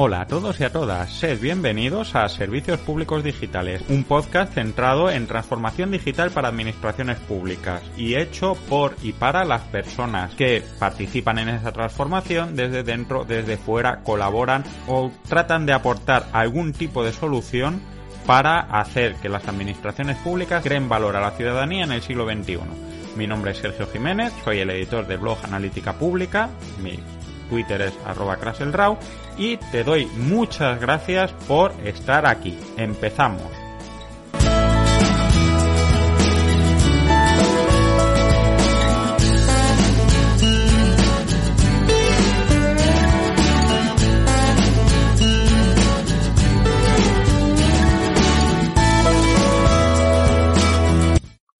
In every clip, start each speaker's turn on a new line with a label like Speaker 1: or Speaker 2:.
Speaker 1: Hola a todos y a todas, sed bienvenidos a Servicios Públicos Digitales, un podcast centrado en transformación digital para administraciones públicas y hecho por y para las personas que participan en esa transformación desde dentro, desde fuera, colaboran o tratan de aportar algún tipo de solución para hacer que las administraciones públicas creen valor a la ciudadanía en el siglo XXI. Mi nombre es Sergio Jiménez, soy el editor de blog Analítica Pública, mi Twitter es arroba craselrau y te doy muchas gracias por estar aquí. Empezamos.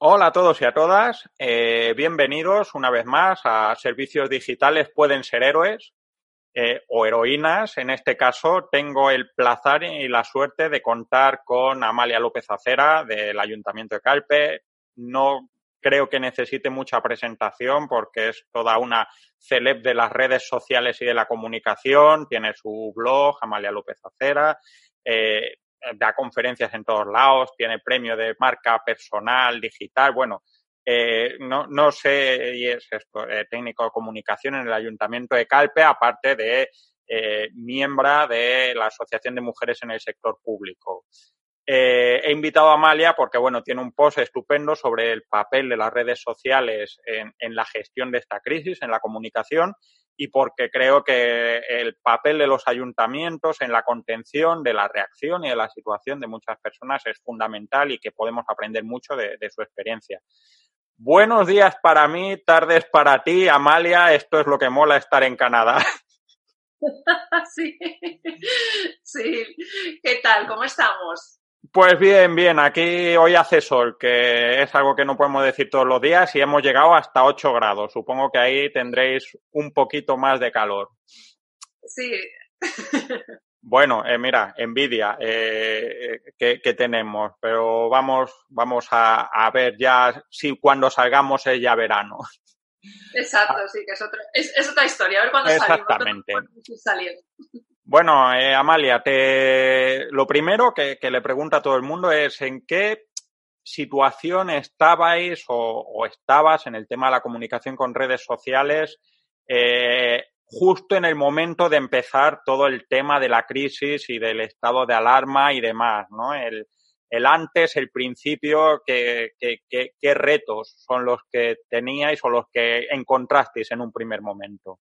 Speaker 1: Hola a todos y a todas, eh, bienvenidos una vez más a Servicios Digitales Pueden Ser Héroes eh, o Heroínas. En este caso tengo el placer y la suerte de contar con Amalia López Acera del Ayuntamiento de Calpe. No creo que necesite mucha presentación porque es toda una celeb de las redes sociales y de la comunicación. Tiene su blog, Amalia López Acera. Eh, da conferencias en todos lados, tiene premio de marca personal, digital, bueno, eh, no, no sé, es eh, técnico de comunicación en el Ayuntamiento de Calpe, aparte de eh, miembro de la Asociación de Mujeres en el Sector Público. He invitado a Amalia porque, bueno, tiene un post estupendo sobre el papel de las redes sociales en, la gestión de esta crisis, en la comunicación, y porque creo que el papel de los ayuntamientos en la contención de la reacción y de la situación de muchas personas es fundamental y que podemos aprender mucho de su experiencia. Buenos días para mí, tardes para ti, Amalia. Esto es lo que mola estar en Canadá.
Speaker 2: Sí, sí. ¿Qué tal? ¿Cómo estamos?
Speaker 1: Pues bien, bien, aquí hoy hace sol, que es algo que no podemos decir todos los días y hemos llegado hasta 8 grados. Supongo que ahí tendréis un poquito más de calor.
Speaker 2: Sí.
Speaker 1: Bueno, eh, mira, envidia eh, que, que, tenemos, pero vamos, vamos a, a, ver ya si cuando salgamos es ya verano.
Speaker 2: Exacto, sí, que es, otro, es, es otra historia, a ver cuándo
Speaker 1: Exactamente.
Speaker 2: salimos.
Speaker 1: Bueno, eh, Amalia, te... lo primero que, que, le pregunto a todo el mundo es en qué situación estabais o, o estabas en el tema de la comunicación con redes sociales eh, justo en el momento de empezar todo el tema de la crisis y del estado de alarma y demás, ¿no? El, el antes, el principio, ¿qué, qué, retos son los que teníais o los que encontrasteis en un primer momento?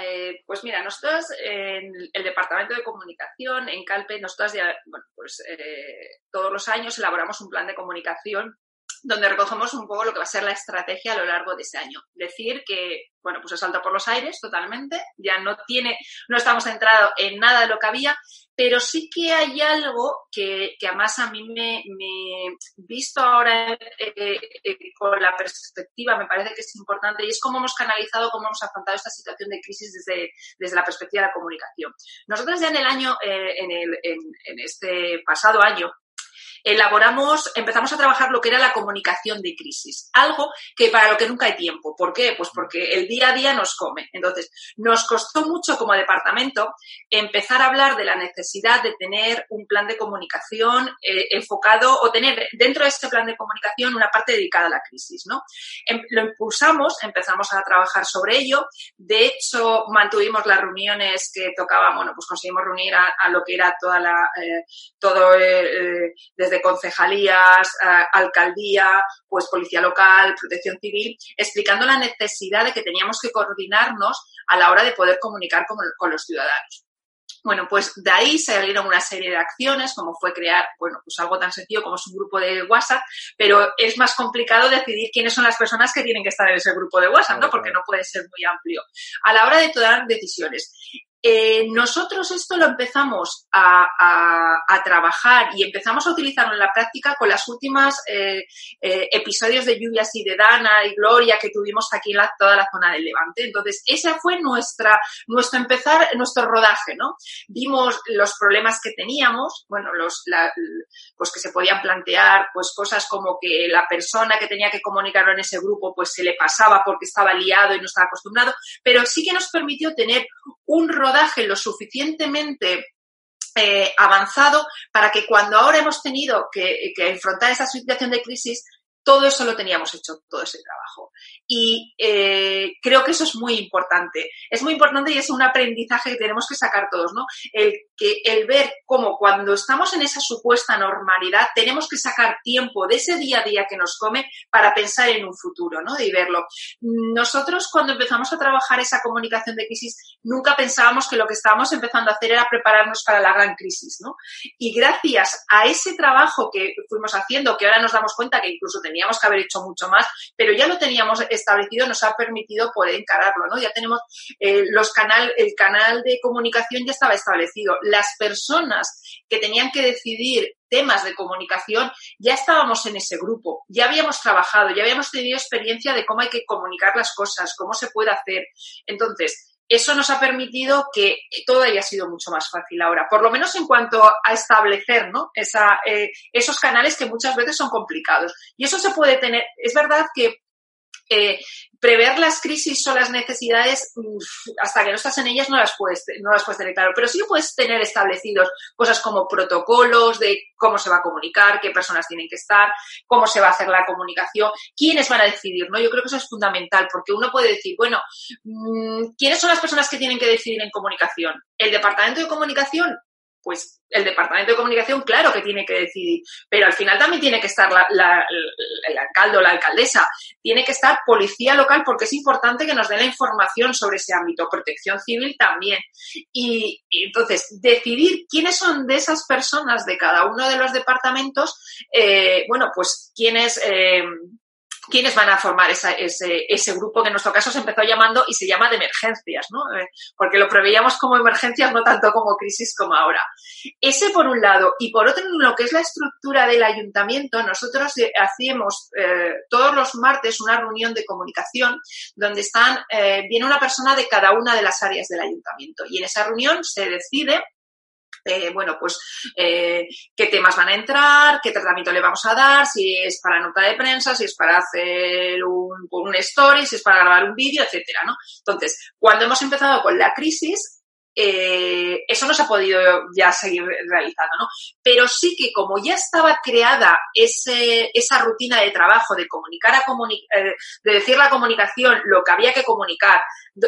Speaker 2: Eh, pues mira, nosotros en el Departamento de Comunicación, en Calpe, nosotros ya, bueno, pues eh, todos los años elaboramos un plan de comunicación donde recogemos un poco lo que va a ser la estrategia a lo largo de ese año. Decir que, bueno, pues se salta por los aires totalmente, ya no tiene, no estamos centrados en nada de lo que había, pero sí que hay algo que, que además a mí me, me visto ahora eh, eh, con la perspectiva, me parece que es importante y es cómo hemos canalizado, cómo hemos afrontado esta situación de crisis desde, desde la perspectiva de la comunicación. Nosotros ya en el año, eh, en, el, en, en este pasado año, elaboramos, empezamos a trabajar lo que era la comunicación de crisis, algo que para lo que nunca hay tiempo. ¿Por qué? Pues porque el día a día nos come. Entonces, nos costó mucho como departamento empezar a hablar de la necesidad de tener un plan de comunicación eh, enfocado o tener dentro de este plan de comunicación una parte dedicada a la crisis, ¿no? Em, lo impulsamos, empezamos a trabajar sobre ello. De hecho, mantuvimos las reuniones que tocaban, bueno, pues conseguimos reunir a, lo que era toda la, eh, todo eh, desde concejalías, eh, alcaldía, pues policía local, protección civil, explicando la necesidad de que teníamos que coordinarnos a la hora de poder comunicar con, con los ciudadanos. Bueno, pues de ahí salieron una serie de acciones, como fue crear, bueno, pues algo tan sencillo como es un grupo de WhatsApp, pero es más complicado decidir quiénes son las personas que tienen que estar en ese grupo de WhatsApp, ¿no? Porque no puede ser muy amplio. A la hora de tomar decisiones, eh, nosotros esto lo empezamos a, trabajar y empezamos a utilizarlo en la práctica con las últimas eh, eh, episodios de lluvias y de Dana y Gloria que tuvimos aquí en toda la zona del Levante. Entonces, ese fue nuestra, nuestro empezar, nuestro rodaje, ¿no? Vimos los problemas que teníamos, bueno, los, pues que se podían plantear, pues cosas como que la persona que tenía que comunicarlo en ese grupo, pues se le pasaba porque estaba liado y no estaba acostumbrado, pero sí que nos permitió tener un rodaje lo suficientemente eh, avanzado para que cuando ahora hemos tenido que, que, enfrentar esa situación de crisis, todo eso lo teníamos hecho, todo ese trabajo. Y eh, creo que eso es muy importante. Es muy importante y es un aprendizaje que tenemos que sacar todos, ¿no? El, que, el ver cómo cuando estamos en esa supuesta normalidad tenemos que sacar tiempo de ese día a día que nos come para pensar en un futuro, ¿no? Y verlo. Nosotros cuando empezamos a trabajar esa comunicación de crisis nunca pensábamos que lo que estábamos empezando a hacer era prepararnos para la gran crisis, ¿no? Y gracias a ese trabajo que fuimos haciendo, que ahora nos damos cuenta que incluso teníamos teníamos que haber hecho mucho más, pero ya lo teníamos establecido, nos ha permitido poder encararlo, ¿no? Ya tenemos eh, los canal, el canal de comunicación ya estaba establecido. Las personas que tenían que decidir temas de comunicación, ya estábamos en ese grupo, ya habíamos trabajado, ya habíamos tenido experiencia de cómo hay que comunicar las cosas, cómo se puede hacer. Entonces, eso nos ha permitido que todo haya sido mucho más fácil ahora, por lo menos en cuanto a establecer ¿no? Esa, eh, esos canales que muchas veces son complicados. Y eso se puede tener, es verdad que eh, prever las crisis o las necesidades, hasta que no estás en ellas no las puedes, no las puedes tener claro, pero sí puedes tener establecidos cosas como protocolos de cómo se va a comunicar, qué personas tienen que estar, cómo se va a hacer la comunicación, quiénes van a decidir, ¿no? Yo creo que eso es fundamental, porque uno puede decir, bueno, mm, ¿quiénes son las personas que tienen que decidir en comunicación? ¿El departamento de comunicación? Pues el departamento de comunicación, claro que tiene que decidir, pero al final también tiene que estar el alcalde o la alcaldesa, tiene que estar policía local porque es importante que nos dé la información sobre ese ámbito, protección civil también. Y, entonces, decidir quiénes son de esas personas de cada uno de los departamentos, eh, bueno, pues quiénes... Eh, quiénes van a formar ese, ese, grupo que en nuestro caso se empezó llamando y se llama de emergencias, ¿no? Eh, porque lo preveíamos como emergencias, no tanto como crisis como ahora. Ese por un lado. Y por otro, en lo que es la estructura del ayuntamiento, nosotros eh, hacíamos eh, todos los martes una reunión de comunicación donde están, viene una persona de cada una de las áreas del ayuntamiento. Y en esa reunión se decide eh, bueno, pues eh, qué temas van a entrar, qué tratamiento le vamos a dar, si es para nota de prensa, si es para hacer un, story, si es para grabar un vídeo, etcétera, ¿no? Entonces, cuando hemos empezado con la crisis, eh, eso no se ha podido ya seguir realizando, ¿no? Pero sí que como ya estaba creada esa rutina de trabajo de comunicar a eh, de decir la comunicación, lo que había que comunicar,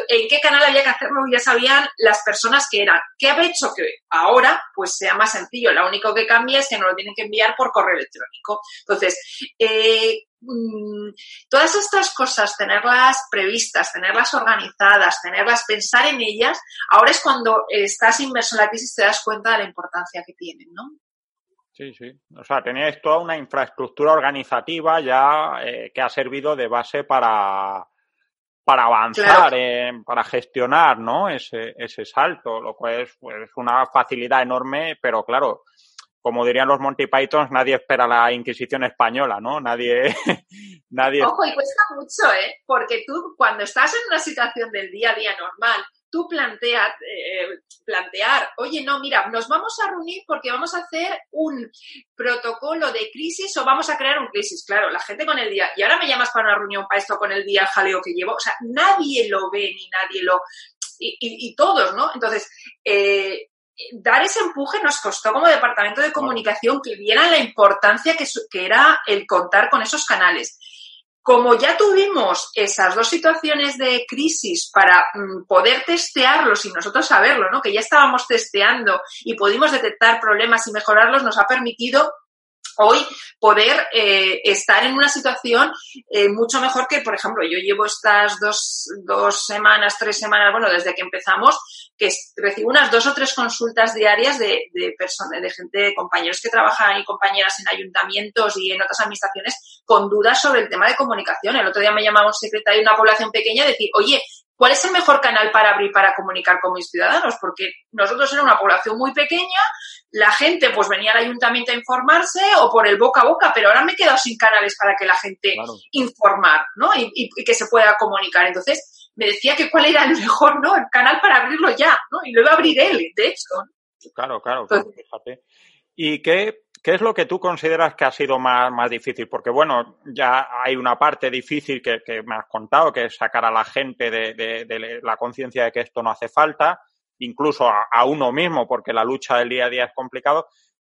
Speaker 2: en qué canal había que hacerlo, ya sabían las personas que eran. ¿Qué ha hecho que ahora pues sea más sencillo? Lo único que cambia es que no lo tienen que enviar por correo electrónico. Entonces, eh, todas estas cosas, tenerlas previstas, tenerlas organizadas, tenerlas, pensar en ellas, ahora es cuando estás inmerso en la crisis te das cuenta de la importancia que tienen, ¿no?
Speaker 1: Sí, sí. O sea, tenéis toda una infraestructura organizativa ya eh, que ha servido de base para, para avanzar, para gestionar ¿no? ese, ese salto, lo cual es pues, una facilidad enorme, pero claro, como dirían los Monty Pythons, nadie espera la Inquisición española, ¿no? Nadie, nadie.
Speaker 2: Ojo, y cuesta mucho, ¿eh? Porque tú, cuando estás en una situación del día a día normal, tú planteas, eh, plantear, oye, no, mira, nos vamos a reunir porque vamos a hacer un protocolo de crisis o vamos a crear un crisis. Claro, la gente con el día, y ahora me llamas para una reunión para esto con el día jaleo que llevo, o sea, nadie lo ve ni nadie lo, y, y, todos, ¿no? Entonces, eh, dar ese empuje nos costó como departamento de comunicación que viera la importancia que, que era el contar con esos canales. Como ya tuvimos esas dos situaciones de crisis para mm, poder testearlos y nosotros saberlo, ¿no? Que ya estábamos testeando y pudimos detectar problemas y mejorarlos, nos ha permitido hoy poder eh, estar en una situación eh, mucho mejor que, por ejemplo, yo llevo estas dos, dos semanas, tres semanas, bueno, desde que empezamos, que recibo unas dos o tres consultas diarias de, de personas, de gente, de compañeros que trabajan y compañeras en ayuntamientos y en otras administraciones con dudas sobre el tema de comunicación. El otro día me llamaba un secretario de una población pequeña y decir, oye, ¿cuál es el mejor canal para abrir para comunicar con mis ciudadanos? Porque nosotros éramos una población muy pequeña, la gente pues venía al ayuntamiento a informarse o por el boca a boca, pero ahora me he quedado sin canales para que la gente informar, ¿no? Y, que se pueda comunicar. Entonces, me decía que cuál era el mejor, ¿no? El canal para abrirlo ya, ¿no? Y lo iba a abrir él, de hecho.
Speaker 1: Claro, claro, fíjate. ¿Y qué, qué es lo que tú consideras que ha sido más, más difícil? Porque, bueno, ya hay una parte difícil que, me has contado, que es sacar a la gente de, la conciencia de que esto no hace falta, incluso a, uno mismo, porque la lucha del día a día es complicado.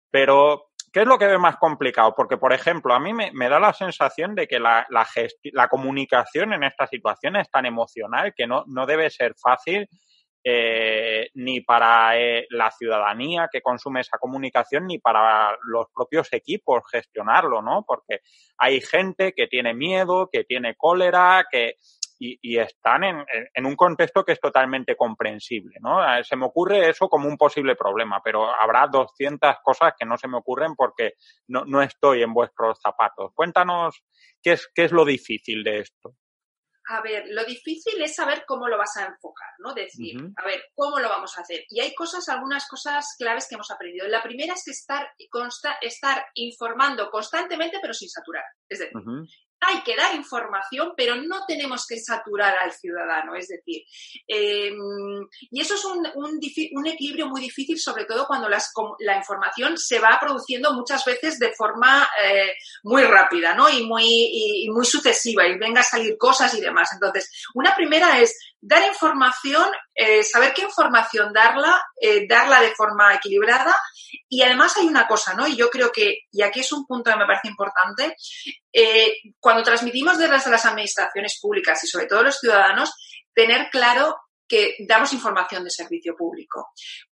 Speaker 1: Pero, ¿qué es lo que ve más complicado? Porque, por ejemplo, a mí me, da la sensación de que la, comunicación en esta situación es tan emocional que no, no debe ser fácil eh, ni para eh, la ciudadanía que consume esa comunicación, ni para los propios equipos gestionarlo, ¿no? Porque hay gente que tiene miedo, que tiene cólera, que y, están en, en, un contexto que es totalmente comprensible, ¿no? Eh, se me ocurre eso como un posible problema, pero habrá 200 cosas que no se me ocurren porque no, no estoy en vuestros zapatos. Cuéntanos qué es, qué es lo difícil de esto.
Speaker 2: A ver, lo difícil es saber cómo lo vas a enfocar, ¿no? Decir, a ver, ¿cómo lo vamos a hacer? Y hay cosas, algunas cosas claves que hemos aprendido. La primera es que estar, consta, estar informando constantemente, pero sin saturar. Es decir, hay que dar información, pero no tenemos que saturar al ciudadano. Es decir, em, y eso es un, equilibrio muy difícil, sobre todo cuando la información se va produciendo muchas veces de forma eh, muy rápida ¿no? y, muy, y, muy sucesiva y venga a salir cosas y demás. Entonces, una primera es dar información, eh, saber qué información darla, eh, darla de forma equilibrada. Y además hay una cosa, ¿no? Y yo creo que, y aquí es un punto que me parece importante, eh, cuando transmitimos desde las administraciones públicas y sobre todo los ciudadanos, tener claro que damos información de servicio público.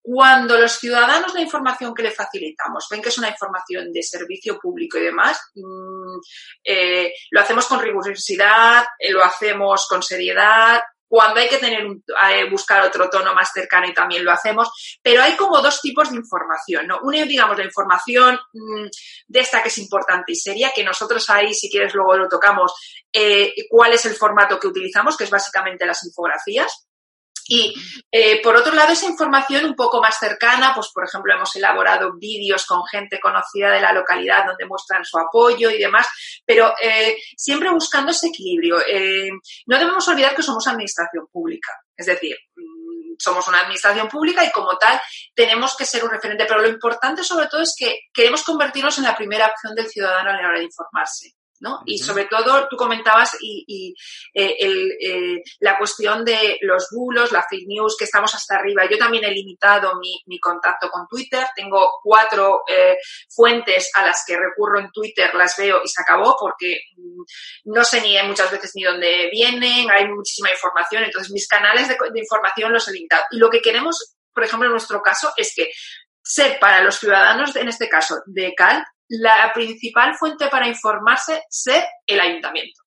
Speaker 2: Cuando los ciudadanos la información que le facilitamos ven que es una información de servicio público y demás, mm, lo hacemos con rigurosidad, lo hacemos con seriedad, cuando hay que tener buscar otro tono más cercano y también lo hacemos, pero hay como dos tipos de información, ¿no? Una, digamos, la información mm, de esta que es importante y seria, que nosotros ahí, si quieres, luego lo tocamos, eh, cuál es el formato que utilizamos, que es básicamente las infografías. Y eh, por otro lado, esa información un poco más cercana, pues por ejemplo, hemos elaborado vídeos con gente conocida de la localidad donde muestran su apoyo y demás, pero eh, siempre buscando ese equilibrio. Eh, no debemos olvidar que somos administración pública, es decir, mm, somos una administración pública y como tal tenemos que ser un referente, pero lo importante sobre todo es que queremos convertirnos en la primera opción del ciudadano a la hora de informarse. ¿No? Y sobre todo, tú comentabas y, eh, eh, la cuestión de los bulos, la fake news, que estamos hasta arriba. Yo también he limitado mi, contacto con Twitter. Tengo cuatro eh, fuentes a las que recurro en Twitter, las veo y se acabó porque mm, no sé ni muchas veces ni dónde vienen, hay muchísima información. Entonces, mis canales de, de información los he limitado. Y lo que queremos, por ejemplo, en nuestro caso, es que ser para los ciudadanos, en este caso de Cal, la principal fuente para informarse ser el ayuntamiento.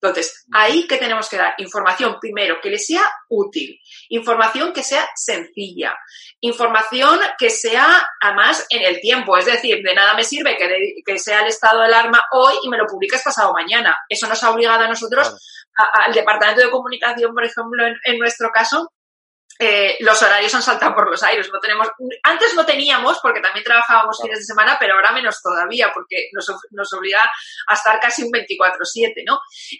Speaker 2: Entonces, ahí que tenemos que dar información primero que le sea útil, información que sea sencilla, información que sea además en el tiempo, es decir, de nada me sirve que, sea el estado de alarma hoy y me lo publiques pasado mañana. Eso nos ha obligado a nosotros, al Departamento de Comunicación, por ejemplo, en nuestro caso, eh, los horarios han saltado por los aires. No tenemos, antes no teníamos, porque también trabajábamos fines de semana, pero ahora menos todavía, porque nos, nos obliga a estar casi un 24-7, ¿no?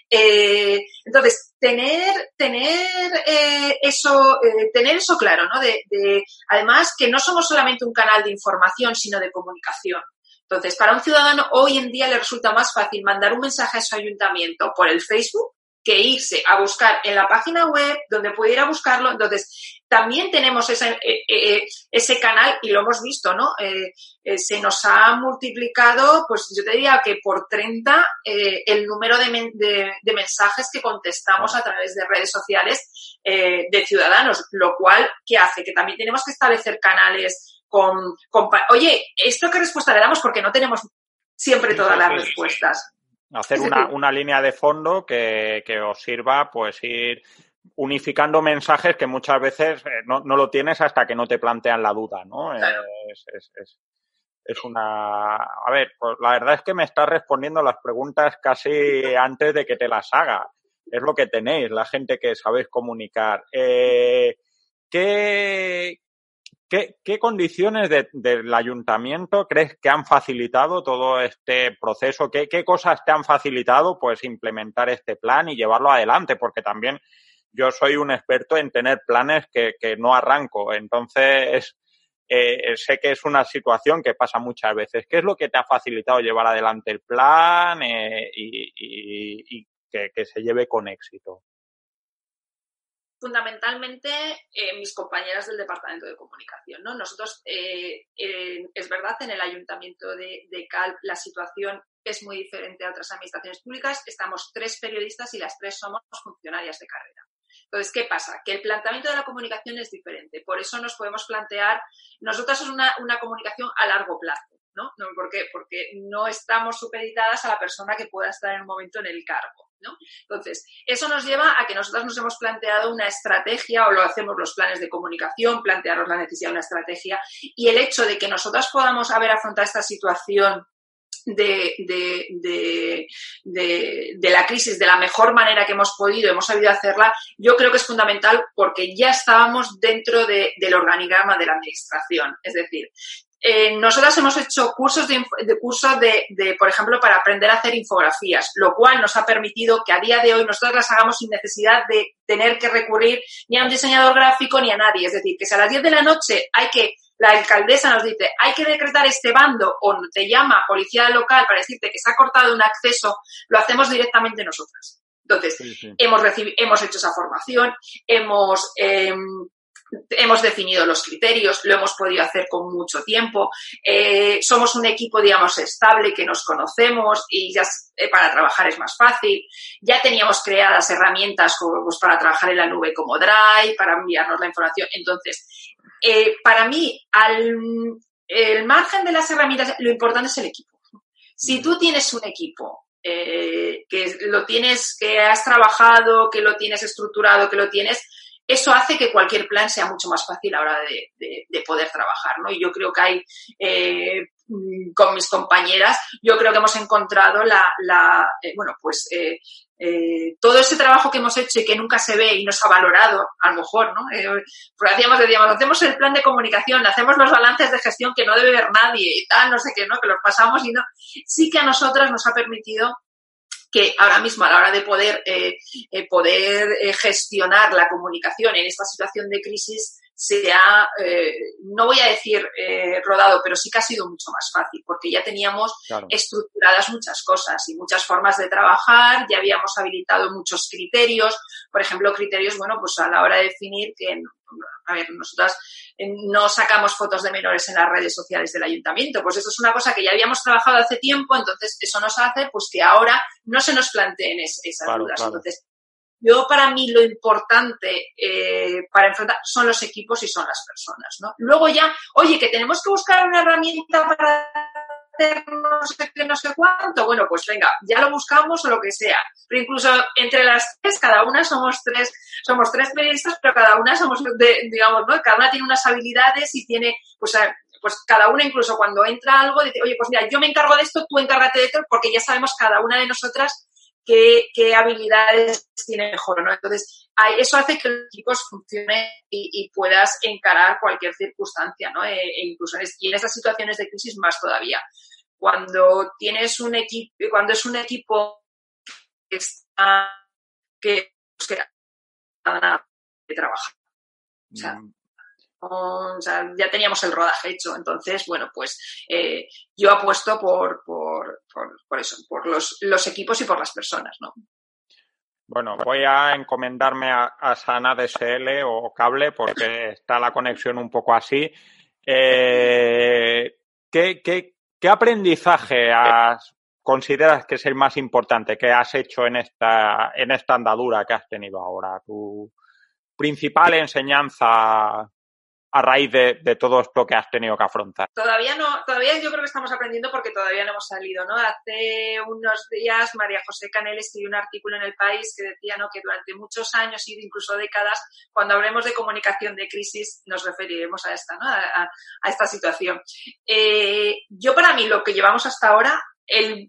Speaker 2: Eh, entonces, tener, tener eh, eso, tener eso claro, ¿no? De, de, además, que no somos solamente un canal de información, sino de comunicación. Entonces, para un ciudadano hoy en día le resulta más fácil mandar un mensaje a su ayuntamiento por el Facebook que irse a buscar en la página web donde pudiera buscarlo. Entonces, también tenemos ese, eh, eh, ese canal y lo hemos visto, ¿no? Eh, se nos ha multiplicado, pues yo te diría que por 30 el número de, de, mensajes que contestamos a través de redes sociales de ciudadanos, lo cual, ¿qué hace? Que también tenemos que establecer canales con, con oye, ¿esto qué respuesta le damos? Porque no tenemos siempre todas las respuestas.
Speaker 1: Hacer una, una línea de fondo que, que os sirva, pues ir unificando mensajes que muchas veces eh, no, no, lo tienes hasta que no te plantean la duda, ¿no? Es, es, es, es, una... A ver, pues la verdad es que me estás respondiendo las preguntas casi antes de que te las haga. es lo que tenéis, la gente que sabéis comunicar. Eh, ¿qué, qué, condiciones del ayuntamiento crees que han facilitado todo este proceso? ¿Qué, ¿Qué cosas te han facilitado pues implementar este plan y llevarlo adelante? Porque también yo soy un experto en tener planes que, que no arranco. Entonces, eh, sé que es una situación que pasa muchas veces. ¿Qué es lo que te ha facilitado llevar adelante el plan eh, y, que, se lleve con éxito?
Speaker 2: Fundamentalmente, eh, mis compañeras del Departamento de Comunicación. ¿no? Nosotros, es verdad, en el Ayuntamiento de, de Cal la situación es muy diferente a otras administraciones públicas. Estamos tres periodistas y las tres somos funcionarias de carrera. Entonces, ¿qué pasa? Que el planteamiento de la comunicación es diferente. Por eso nos podemos plantear, nosotras es una, comunicación a largo plazo. ¿No? ¿Por qué? Porque no estamos supeditadas a la persona que pueda estar en un momento en el cargo. ¿no? Entonces, eso nos lleva a que nosotros nos hemos planteado una estrategia o lo hacemos los planes de comunicación, plantearnos la necesidad de una estrategia y el hecho de que nosotras podamos haber afrontado esta situación de, de, de, de, la crisis de la mejor manera que hemos podido, hemos sabido hacerla, yo creo que es fundamental porque ya estábamos dentro del organigrama de la administración. Es decir, eh, nosotras hemos hecho cursos de, cursos de, de, por ejemplo, para aprender a hacer infografías, lo cual nos ha permitido que a día de hoy nosotros las hagamos sin necesidad de tener que recurrir ni a un diseñador gráfico ni a nadie. Es decir, que si a las 10 de la noche hay que la alcaldesa nos dice, hay que decretar este bando o te llama policía local para decirte que se ha cortado un acceso, lo hacemos directamente nosotras. Entonces, hemos recibido, hemos hecho esa formación, hemos, em, hemos definido los criterios, lo hemos podido hacer con mucho tiempo. Eh, somos un equipo, digamos, estable que nos conocemos y ya eh, para trabajar es más fácil. Ya teníamos creadas herramientas como, pues, para trabajar en la nube como Drive, para enviarnos la información. Entonces, eh, para mí, al el margen de las herramientas, lo importante es el equipo. Si tú tienes un equipo que lo tienes, que has trabajado, que lo tienes estructurado, que lo tienes, eso hace que cualquier plan sea mucho más fácil a la hora de, poder trabajar, ¿no? Y yo creo que hay, eh, con mis compañeras, yo creo que hemos encontrado la, la bueno, pues eh, todo ese trabajo que hemos hecho y que nunca se ve y no se ha valorado, a lo mejor, ¿no? Eh, porque hacíamos, decíamos, hacemos el plan de comunicación, hacemos los balances de gestión que no debe ver nadie y tal, no sé qué, ¿no? Que los pasamos y no. Sí que a nosotras nos ha permitido que ahora mismo a la hora de poder, eh, eh poder eh, gestionar la comunicación en esta situación de crisis, se ha, eh, no voy a decir eh, rodado, pero sí que ha sido mucho más fácil, porque ya teníamos estructuradas muchas cosas y muchas formas de trabajar, ya habíamos habilitado muchos criterios, por ejemplo, criterios, bueno, pues a la hora de definir que, a ver, nosotras eh, no sacamos fotos de menores en las redes sociales del ayuntamiento, pues eso es una cosa que ya habíamos trabajado hace tiempo, entonces eso nos hace pues que ahora no se nos planteen esas dudas. Entonces, yo para mí lo importante eh, para enfrentar son los equipos y son las personas, ¿no? Luego ya, oye, que tenemos que buscar una herramienta para hacer no sé qué, no sé cuánto, bueno, pues venga, ya lo buscamos o lo que sea. Pero incluso entre las tres, cada una somos tres, somos tres periodistas, pero cada una somos, de, digamos, ¿no? Cada una tiene unas habilidades y tiene, pues, pues cada una incluso cuando entra algo dice, oye, pues mira, yo me encargo de esto, tú encárgate de esto, porque ya sabemos cada una de nosotras qué, habilidades tiene mejor, ¿no? Entonces, eso hace que los equipos funcionen y, puedas encarar cualquier circunstancia, ¿no? E, e incluso en, y en estas situaciones de crisis más todavía. Cuando tienes un equipo, cuando es un equipo que está, que, pues, que trabajar. O sea, mm ya teníamos el rodaje hecho. Entonces, bueno, pues eh, yo apuesto por, por, por, eso, por los, los, equipos y por las personas, ¿no?
Speaker 1: Bueno, voy a encomendarme a, Sana DSL o cable porque está la conexión un poco así. Eh, ¿qué, qué, qué, aprendizaje consideras que es el más importante que has hecho en esta, en esta andadura que has tenido ahora? Tu principal enseñanza a raíz de, todo esto que has tenido que afrontar?
Speaker 2: Todavía no, todavía yo creo que estamos aprendiendo porque todavía no hemos salido, ¿no? Hace unos días María José Canel escribió un artículo en El País que decía, ¿no? Que durante muchos años y incluso décadas, cuando hablemos de comunicación de crisis, nos referiremos a esta, ¿no? A, esta situación. Eh, yo para mí lo que llevamos hasta ahora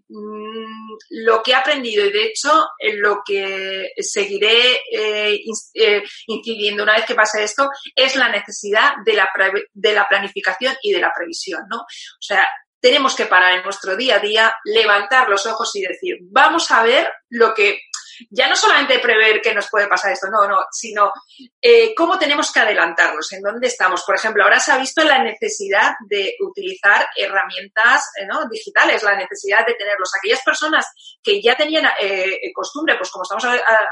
Speaker 2: mm, lo que he aprendido y de hecho lo que seguiré eh, eh, incidiendo una vez que pase esto es la necesidad de la, de la planificación y de la previsión, ¿no? O sea, tenemos que parar en nuestro día a día, levantar los ojos y decir, vamos a ver lo que ya no solamente prever que nos puede pasar esto, no, no, sino eh, cómo tenemos que adelantarnos, en dónde estamos. Por ejemplo, ahora se ha visto la necesidad de utilizar herramientas eh, digitales, la necesidad de tenerlos. Aquellas personas que ya tenían eh, costumbre, pues como estamos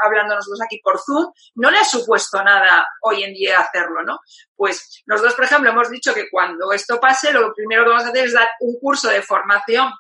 Speaker 2: hablando nosotros aquí por Zoom, no le ha supuesto nada hoy en día hacerlo, ¿no? Pues nosotros, por ejemplo, hemos dicho que cuando esto pase, lo primero que vamos a hacer es dar un curso de formación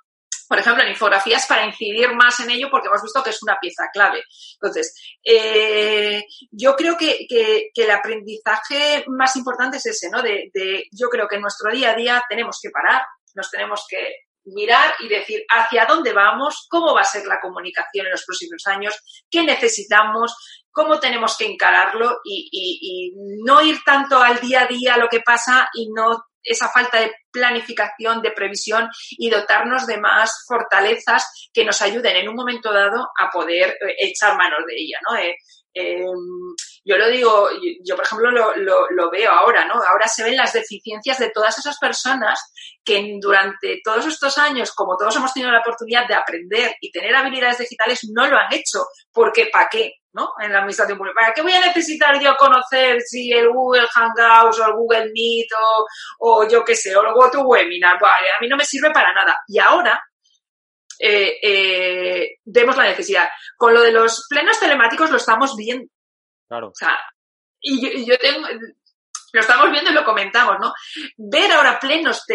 Speaker 2: por ejemplo, en infografías para incidir más en ello porque hemos visto que es una pieza clave. Entonces, eh, yo creo que, que, el aprendizaje más importante es ese, ¿no? De, yo creo que en nuestro día a día tenemos que parar, nos tenemos que mirar y decir hacia dónde vamos, cómo va a ser la comunicación en los próximos años, qué necesitamos, cómo tenemos que encararlo y, y no ir tanto al día a día lo que pasa y no esa falta de planificación, de previsión y dotarnos de más fortalezas que nos ayuden en un momento dado a poder eh, echar manos de ella, ¿no? Eh, em, yo lo digo, yo por ejemplo lo, veo ahora, ¿no? Ahora se ven las deficiencias de todas esas personas que durante todos estos años, como todos hemos tenido la oportunidad de aprender y tener habilidades digitales, no lo han hecho. Porque ¿para qué? ¿No? En la administración pública. ¿Para qué voy a necesitar yo conocer si el Google Hangouts o el Google Meet o, yo qué sé, o el GoToWebinar? Vale, a mí no me sirve para nada. Y ahora eh, eh, vemos la necesidad. Con lo de los plenos telemáticos lo estamos viendo.
Speaker 1: Claro.
Speaker 2: O sea, y yo, tengo, lo estamos viendo y lo comentamos, ¿no? Ver ahora plenos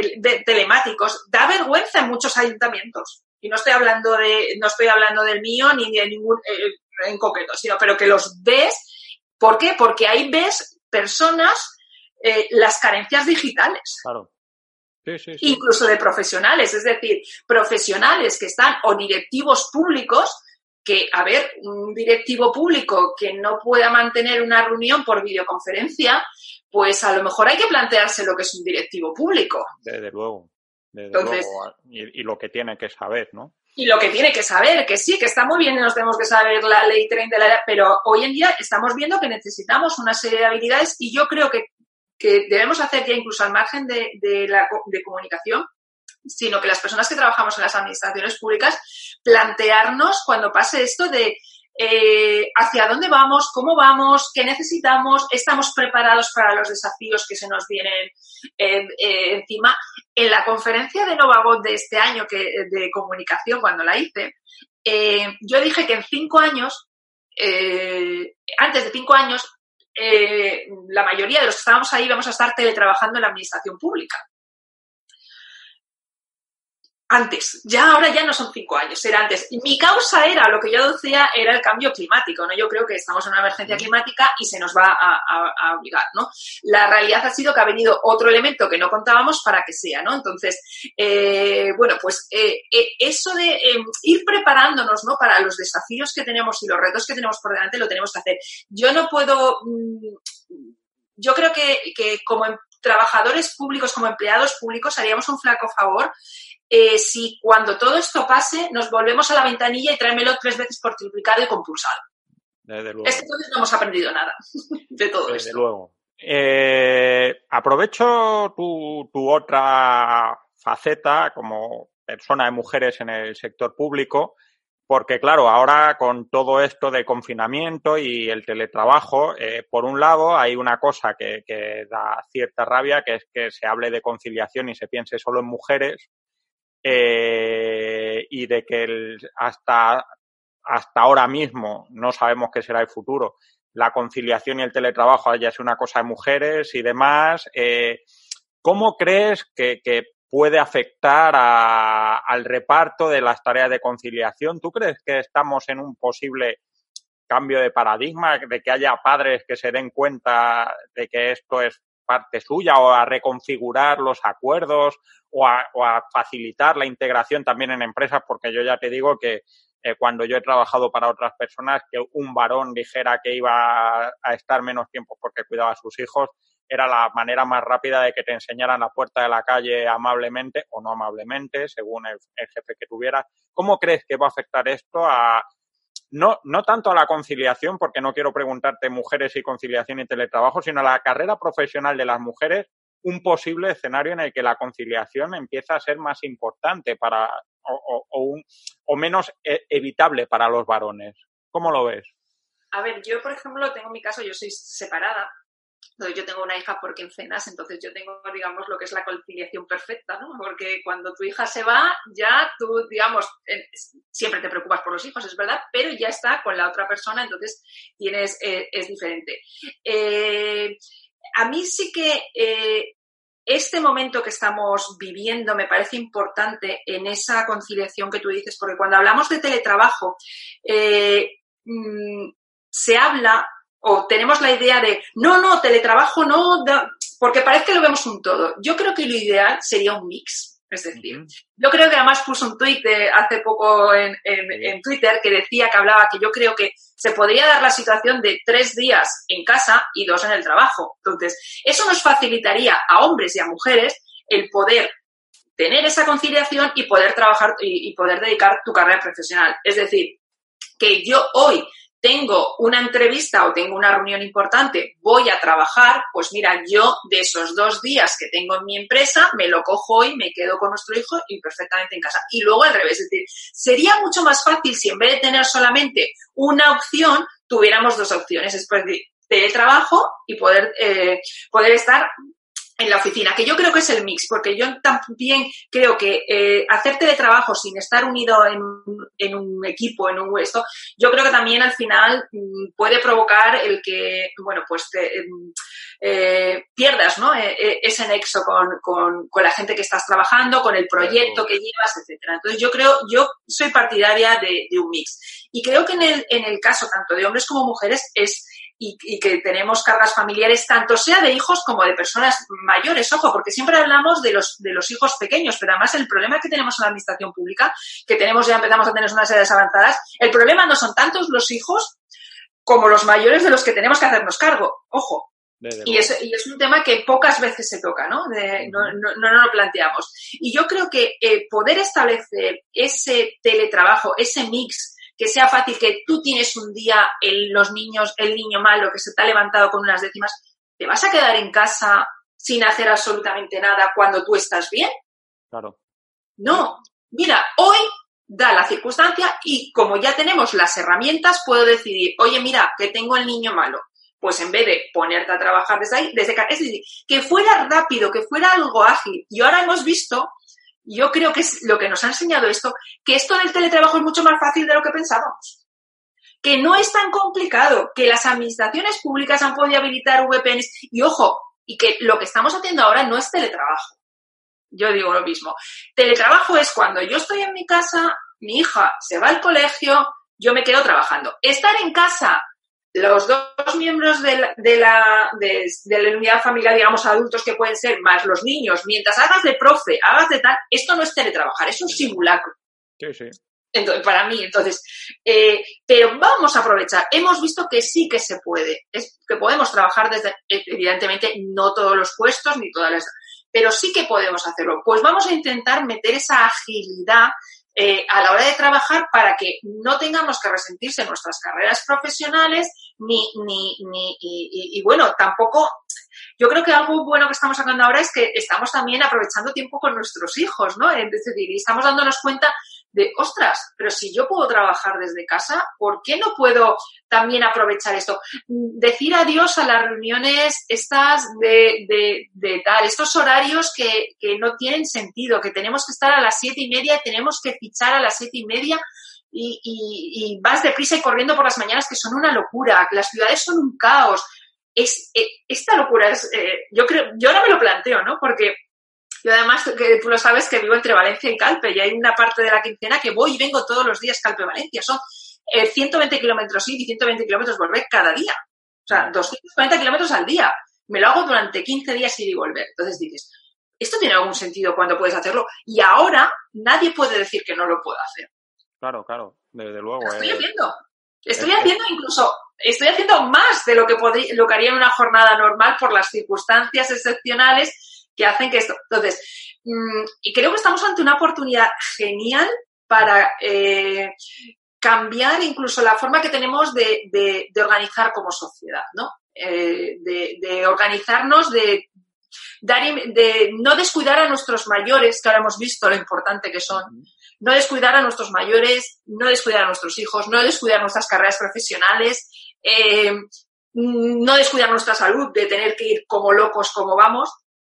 Speaker 2: telemáticos da vergüenza en muchos ayuntamientos. Y no estoy hablando de, no estoy hablando del mío ni de ningún, eh, en concreto, sino, pero que los ves. ¿Por qué? Porque ahí ves personas eh, las carencias digitales.
Speaker 1: Claro. Sí, sí,
Speaker 2: sí. Incluso de profesionales, es decir, profesionales que están o directivos públicos que, a ver, un directivo público que no pueda mantener una reunión por videoconferencia, pues a lo mejor hay que plantearse lo que es un directivo público.
Speaker 1: Desde luego. Desde luego. y, lo que tiene que saber, ¿no?
Speaker 2: Y lo que tiene que saber, que sí, que está muy bien y nos tenemos que saber la ley 30 de la pero hoy en día estamos viendo que necesitamos una serie de habilidades y yo creo que, que debemos hacer ya incluso al margen de, de la de comunicación, sino que las personas que trabajamos en las administraciones públicas, plantearnos cuando pase esto de eh, hacia dónde vamos, cómo vamos, qué necesitamos, estamos preparados para los desafíos que se nos vienen eh, eh, encima. En la conferencia de Novabot de este año que, de comunicación, cuando la hice, yo dije que en cinco años, antes de cinco años, la mayoría de los que estábamos ahí vamos a estar teletrabajando en la administración pública antes, ya ahora ya no son cinco años, era antes. Mi causa era, lo que yo decía, era el cambio climático, ¿no? Yo creo que estamos en una emergencia climática y se nos va a, obligar, ¿no? La realidad ha sido que ha venido otro elemento que no contábamos para que sea, ¿no? Entonces, eh, bueno, pues eh, eh, eso de ir preparándonos, ¿no? Para los desafíos que tenemos y los retos que tenemos por delante lo tenemos que hacer. Yo no puedo, mm, yo creo que, que como em, trabajadores públicos, como empleados públicos, haríamos un flaco favor eh, si cuando todo esto pase nos volvemos a la ventanilla y tráemelo tres veces por triplicado y compulsado.
Speaker 1: Desde luego.
Speaker 2: Entonces no hemos aprendido nada de todo
Speaker 1: Desde esto. luego. Eh, aprovecho tu, tu otra faceta como persona de mujeres en el sector público, porque claro, ahora con todo esto de confinamiento y el teletrabajo, eh, por un lado hay una cosa que, que, da cierta rabia, que es que se hable de conciliación y se piense solo en mujeres, eh, y de que el, hasta, hasta ahora mismo no sabemos qué será el futuro. La conciliación y el teletrabajo ya es una cosa de mujeres y demás. Eh, ¿Cómo crees que, que puede afectar a, al reparto de las tareas de conciliación? ¿Tú crees que estamos en un posible cambio de paradigma, de que haya padres que se den cuenta de que esto es parte suya o a reconfigurar los acuerdos o a, facilitar la integración también en empresas, porque yo ya te digo que eh, cuando yo he trabajado para otras personas, que un varón dijera que iba a estar menos tiempo porque cuidaba a sus hijos, era la manera más rápida de que te enseñaran la puerta de la calle amablemente o no amablemente, según el, jefe que tuvieras. ¿Cómo crees que va a afectar esto a, no, no tanto a la conciliación, porque no quiero preguntarte mujeres y conciliación y teletrabajo, sino a la carrera profesional de las mujeres, un posible escenario en el que la conciliación empieza a ser más importante para o, o, o menos e, evitable para los varones. ¿Cómo lo ves?
Speaker 2: A ver, yo, por ejemplo, tengo mi caso, yo soy separada yo tengo una hija por quincenas, entonces yo tengo, digamos, lo que es la conciliación perfecta, ¿no? Porque cuando tu hija se va, ya tú, digamos, siempre te preocupas por los hijos, es verdad, pero ya está con la otra persona, entonces tienes, eh, es diferente. Eh, a mí sí que eh, este momento que estamos viviendo me parece importante en esa conciliación que tú dices, porque cuando hablamos de teletrabajo, mm, se habla o tenemos la idea de, no, no, teletrabajo no, porque parece que lo vemos un todo. Yo creo que lo ideal sería un mix. Es decir, yo creo que además puso un tuit hace poco en, en, Twitter que decía que hablaba que yo creo que se podría dar la situación de tres días en casa y dos en el trabajo. Entonces, eso nos facilitaría a hombres y a mujeres el poder tener esa conciliación y poder trabajar y poder dedicar tu carrera profesional. Es decir, que yo hoy tengo una entrevista o tengo una reunión importante, voy a trabajar, pues mira, yo de esos dos días que tengo en mi empresa, me lo cojo hoy, me quedo con nuestro hijo y perfectamente en casa. Y luego al revés, es decir, sería mucho más fácil si en vez de tener solamente una opción, tuviéramos dos opciones, es decir, teletrabajo y poder, eh, poder estar en la oficina, que yo creo que es el mix, porque yo también creo que eh, hacer teletrabajo sin estar unido en, en, un equipo, en un esto, yo creo que también al final mm, puede provocar el que, bueno, pues em, eh, pierdas ¿no? E, e, ese nexo con, con, con, la gente que estás trabajando, con el proyecto que llevas, etcétera. Entonces yo creo, yo soy partidaria de, de un mix. Y creo que en el, en el caso tanto de hombres como mujeres es y, que tenemos cargas familiares, tanto sea de hijos como de personas mayores, ojo, porque siempre hablamos de los, de los hijos pequeños, pero además el problema que tenemos en la administración pública, que tenemos ya empezamos a tener unas edades avanzadas, el problema no son tantos los hijos como los mayores de los que tenemos que hacernos cargo, ojo. Y es, y es, un tema que pocas veces se toca, ¿no? no, no, no, lo planteamos. Y yo creo que eh, poder establecer ese teletrabajo, ese mix que sea fácil, que tú tienes un día el, los niños, el niño malo que se te ha levantado con unas décimas, ¿te vas a quedar en casa sin hacer absolutamente nada cuando tú estás bien?
Speaker 1: Claro.
Speaker 2: No. Mira, hoy da la circunstancia y como ya tenemos las herramientas, puedo decidir, oye, mira, que tengo el niño malo. Pues en vez de ponerte a trabajar desde ahí, desde es decir, que fuera rápido, que fuera algo ágil. Y ahora hemos visto yo creo que es lo que nos ha enseñado esto, que esto del teletrabajo es mucho más fácil de lo que pensábamos. Que no es tan complicado, que las administraciones públicas han podido habilitar VPNs y ojo, y que lo que estamos haciendo ahora no es teletrabajo. Yo digo lo mismo. Teletrabajo es cuando yo estoy en mi casa, mi hija se va al colegio, yo me quedo trabajando. Estar en casa los dos miembros de la, de la, de, la unidad familiar, digamos, adultos que pueden ser, más los niños, mientras hagas de profe, hagas de tal, esto no es teletrabajar, es un simulacro.
Speaker 1: Sí, sí.
Speaker 2: Entonces, para mí, entonces, eh, pero vamos a aprovechar. Hemos visto que sí que se puede, es que podemos trabajar desde, evidentemente, no todos los puestos ni todas las, pero sí que podemos hacerlo. Pues vamos a intentar meter esa agilidad eh, a la hora de trabajar para que no tengamos que resentirse nuestras carreras profesionales ni, ni, ni y, y, bueno, tampoco yo creo que algo bueno que estamos sacando ahora es que estamos también aprovechando tiempo con nuestros hijos, ¿no? Es decir, y estamos dándonos cuenta de, ostras, pero si yo puedo trabajar desde casa, ¿por qué no puedo también aprovechar esto? Decir adiós a las reuniones estas de, de, de tal, estos horarios que, que, no tienen sentido, que tenemos que estar a las siete y media, tenemos que fichar a las siete y media y, y, y vas deprisa y corriendo por las mañanas que son una locura, que las ciudades son un caos. Es, eh, esta locura es, eh, yo creo, yo ahora me lo planteo, ¿no? Porque yo además, que tú lo sabes, que vivo entre Valencia y Calpe y hay una parte de la quincena que voy y vengo todos los días Calpe-Valencia. Son 120 eh, kilómetros ir y 120 kilómetros volver cada día. O sea, 240 kilómetros al día. Me lo hago durante 15 días ir y volver. Entonces dices, ¿esto tiene algún sentido cuando puedes hacerlo? Y ahora nadie puede decir que no lo puedo hacer.
Speaker 1: Claro, claro, desde luego.
Speaker 2: Lo estoy haciendo. Estoy haciendo incluso estoy haciendo más de lo que, lo que haría en una jornada normal por las circunstancias excepcionales que hacen que esto. Entonces, mm, y creo que estamos ante una oportunidad genial para eh, cambiar incluso la forma que tenemos de, organizar como sociedad, ¿no? Eh, de, organizarnos, de, dar, de no descuidar a nuestros mayores, que ahora hemos visto lo importante que son, no descuidar a nuestros mayores, no descuidar a nuestros hijos, no descuidar nuestras carreras profesionales, eh, no descuidar nuestra salud de tener que ir como locos como vamos,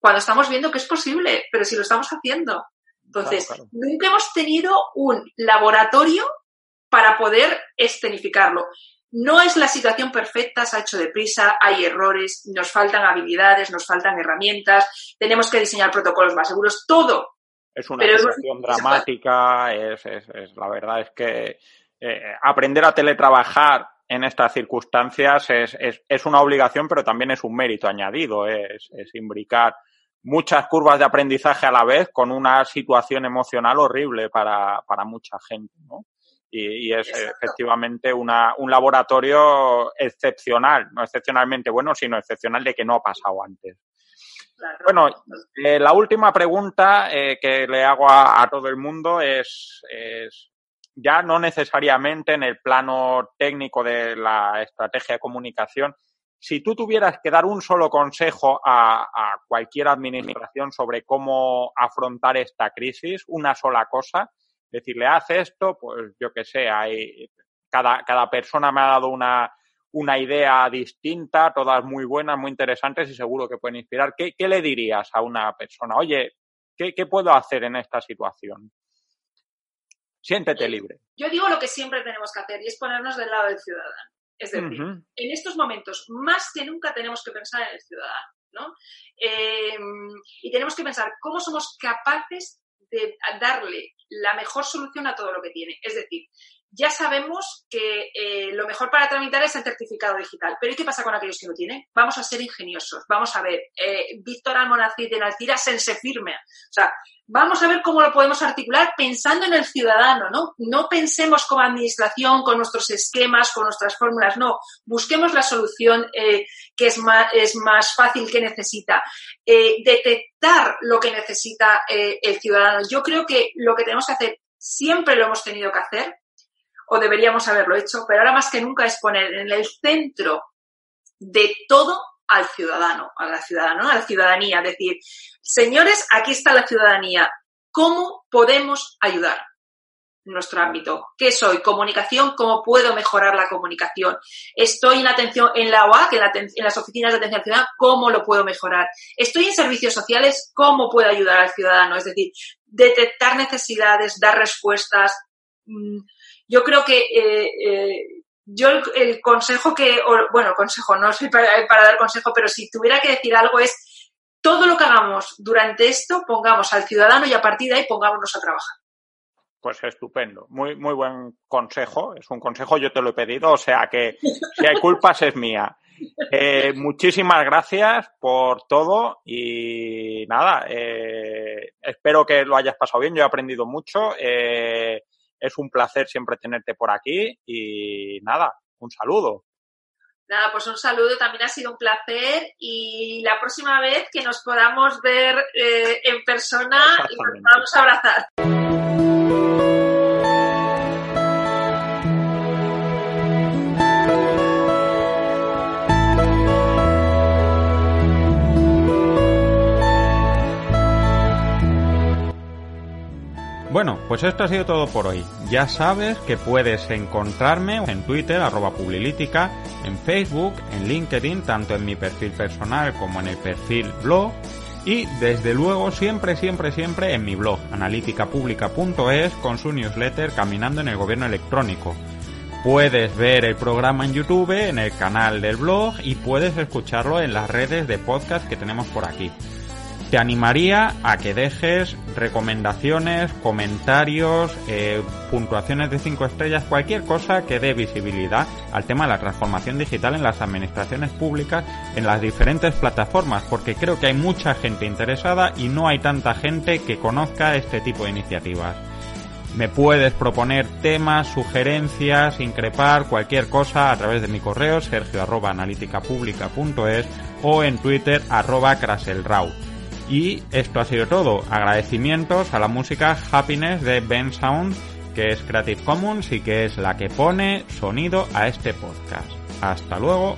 Speaker 2: cuando estamos viendo que es posible, pero si lo estamos haciendo. Entonces, nunca hemos tenido un laboratorio para poder escenificarlo. No es la situación perfecta, se ha hecho deprisa, hay errores, nos faltan habilidades, nos faltan herramientas, tenemos que diseñar protocolos más seguros, todo.
Speaker 1: Es una situación dramática, es, la verdad es que eh, aprender a teletrabajar en estas circunstancias es, es, una obligación, pero también es un mérito añadido, es, es imbricar muchas curvas de aprendizaje a la vez con una situación emocional horrible para, para mucha gente, ¿no? y, es efectivamente una, un laboratorio excepcional, no excepcionalmente bueno, sino excepcional de que no ha pasado antes. Bueno, eh, la última pregunta eh, que le hago a, todo el mundo es, ya no necesariamente en el plano técnico de la estrategia de comunicación, si tú tuvieras que dar un solo consejo a, a, cualquier administración sobre cómo afrontar esta crisis, una sola cosa, decirle, haz esto, pues yo que sé, hay, cada, cada persona me ha dado una, una idea distinta, todas muy buenas, muy interesantes y seguro que pueden inspirar. ¿Qué, qué le dirías a una persona? Oye, ¿qué, ¿qué, puedo hacer en esta situación? Siéntete libre.
Speaker 2: Yo digo lo que siempre tenemos que hacer y es ponernos del lado del ciudadano. Es decir, en estos momentos, más que nunca tenemos que pensar en el ciudadano, ¿no? Eh, y tenemos que pensar cómo somos capaces de darle la mejor solución a todo lo que tiene. Es decir, ya sabemos que eh, lo mejor para tramitar es el certificado digital. Pero ¿y qué pasa con aquellos que no tienen? Vamos a ser ingeniosos. Vamos a ver, eh, Víctor Almonacid en Altira se firme. O sea, vamos a ver cómo lo podemos articular pensando en el ciudadano, ¿no? No pensemos como administración con nuestros esquemas, con nuestras fórmulas, no. Busquemos la solución eh, que es más, es más fácil que necesita. detectar lo que necesita el ciudadano. Yo creo que lo que tenemos que hacer siempre lo hemos tenido que hacer o deberíamos haberlo hecho, pero ahora más que nunca es poner en el centro de todo al ciudadano, a la ciudadana, a la ciudadanía. Decir, señores, aquí está la ciudadanía. ¿Cómo podemos ayudar? nuestro ámbito. ¿Qué soy? Comunicación, ¿cómo puedo mejorar la comunicación? Estoy en atención en la OAC, en, en, las oficinas de atención al ciudadano, ¿cómo lo puedo mejorar? Estoy en servicios sociales, ¿cómo puedo ayudar al ciudadano? Es decir, detectar necesidades, dar respuestas, mm, yo creo que eh, eh, yo el, consejo que, bueno, consejo, no soy para, dar consejo, pero si tuviera que decir algo es todo lo que hagamos durante esto, pongamos al ciudadano y a partir de ahí pongámonos a trabajar.
Speaker 1: Pues estupendo, muy, muy buen consejo. Es un consejo, yo te lo he pedido, o sea que si hay culpas es mía. Eh, muchísimas gracias por todo y nada, espero que lo hayas pasado bien. Yo he aprendido mucho. Es un placer siempre tenerte por aquí y nada, un saludo.
Speaker 2: Nada, pues un saludo, también ha sido un placer y la próxima vez que nos podamos ver eh, en persona y nos vamos a abrazar.
Speaker 3: Bueno, pues esto ha sido todo por hoy. Ya sabes que puedes encontrarme en Twitter, arroba Publilítica, en Facebook, en LinkedIn, tanto en mi perfil personal como en el perfil blog. Y desde luego siempre, siempre, siempre en mi blog, analíticapublica.es, con su newsletter Caminando en el Gobierno Electrónico. Puedes ver el programa en YouTube, en el canal del blog y puedes escucharlo en las redes de podcast que tenemos por aquí te animaría a que dejes recomendaciones, comentarios, eh, puntuaciones de 5 estrellas, cualquier cosa que dé visibilidad al tema de la transformación digital en las administraciones públicas en las diferentes plataformas, porque creo que hay mucha gente interesada y no hay tanta gente que conozca este tipo de iniciativas.
Speaker 1: Me puedes proponer temas, sugerencias, increpar, cualquier cosa a través de mi correo sergio o en twitter arroba craselrau. Y esto ha sido todo. Agradecimientos a la música Happiness de Ben Sound, que es Creative Commons y que es la que pone sonido a este podcast. Hasta luego